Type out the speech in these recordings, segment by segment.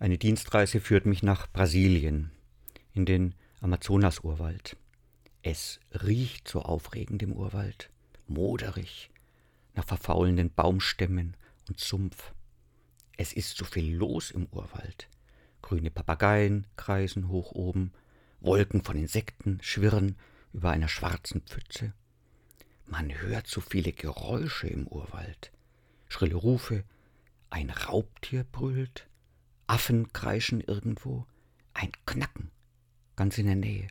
Eine Dienstreise führt mich nach Brasilien, in den Amazonasurwald. Es riecht so aufregend im Urwald, moderig, nach verfaulenden Baumstämmen und Sumpf. Es ist so viel los im Urwald. Grüne Papageien kreisen hoch oben, Wolken von Insekten schwirren über einer schwarzen Pfütze. Man hört so viele Geräusche im Urwald. Schrille Rufe, ein Raubtier brüllt, Affen kreischen irgendwo, ein Knacken ganz in der Nähe.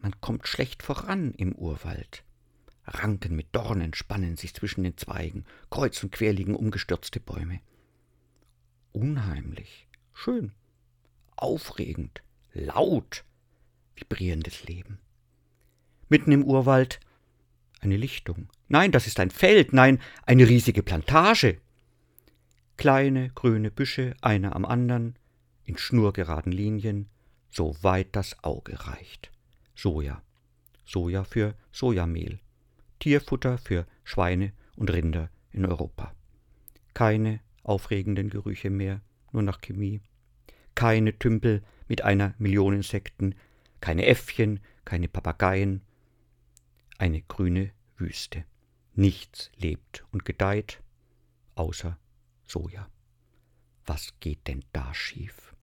Man kommt schlecht voran im Urwald. Ranken mit Dornen spannen sich zwischen den Zweigen, kreuz und quer liegen umgestürzte Bäume. Unheimlich, schön, aufregend, laut, vibrierendes Leben. Mitten im Urwald eine Lichtung. Nein, das ist ein Feld, nein, eine riesige Plantage. Kleine grüne Büsche, einer am anderen, in schnurgeraden Linien, so weit das Auge reicht. Soja. Soja für Sojamehl. Tierfutter für Schweine und Rinder in Europa. Keine aufregenden Gerüche mehr, nur nach Chemie. Keine Tümpel mit einer Million Insekten, keine Äffchen, keine Papageien. Eine grüne Wüste. Nichts lebt und gedeiht, außer Soja. Was geht denn da schief?